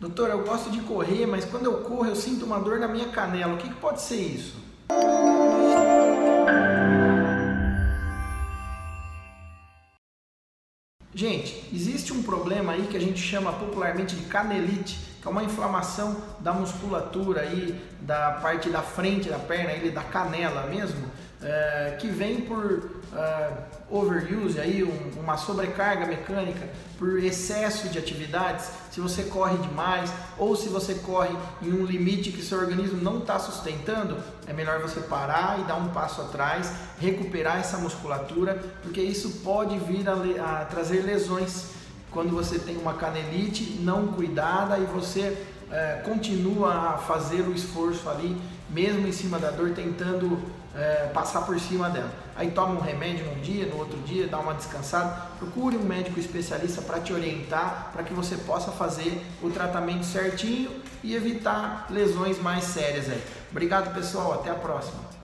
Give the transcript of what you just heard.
Doutor, eu gosto de correr, mas quando eu corro eu sinto uma dor na minha canela. O que, que pode ser isso? Gente, existe um problema aí que a gente chama popularmente de canelite, que é uma inflamação da musculatura aí, da parte da frente da perna, ele da canela mesmo, é, que vem por é, overuse, aí, um, uma sobrecarga mecânica, por excesso de atividades, se você corre demais ou se você corre em um limite que seu organismo não está sustentando, é melhor você parar e dar um passo atrás, recuperar essa musculatura, porque isso pode vir a, a trazer lesões quando você tem uma canelite não cuidada e você é, continua a fazer o esforço ali, mesmo em cima da dor, tentando é, passar por cima dela. Aí toma um remédio num dia, no outro dia, dá uma descansada. Procure um médico especialista para te orientar, para que você possa fazer o tratamento certinho e evitar lesões mais sérias aí. Obrigado pessoal, até a próxima.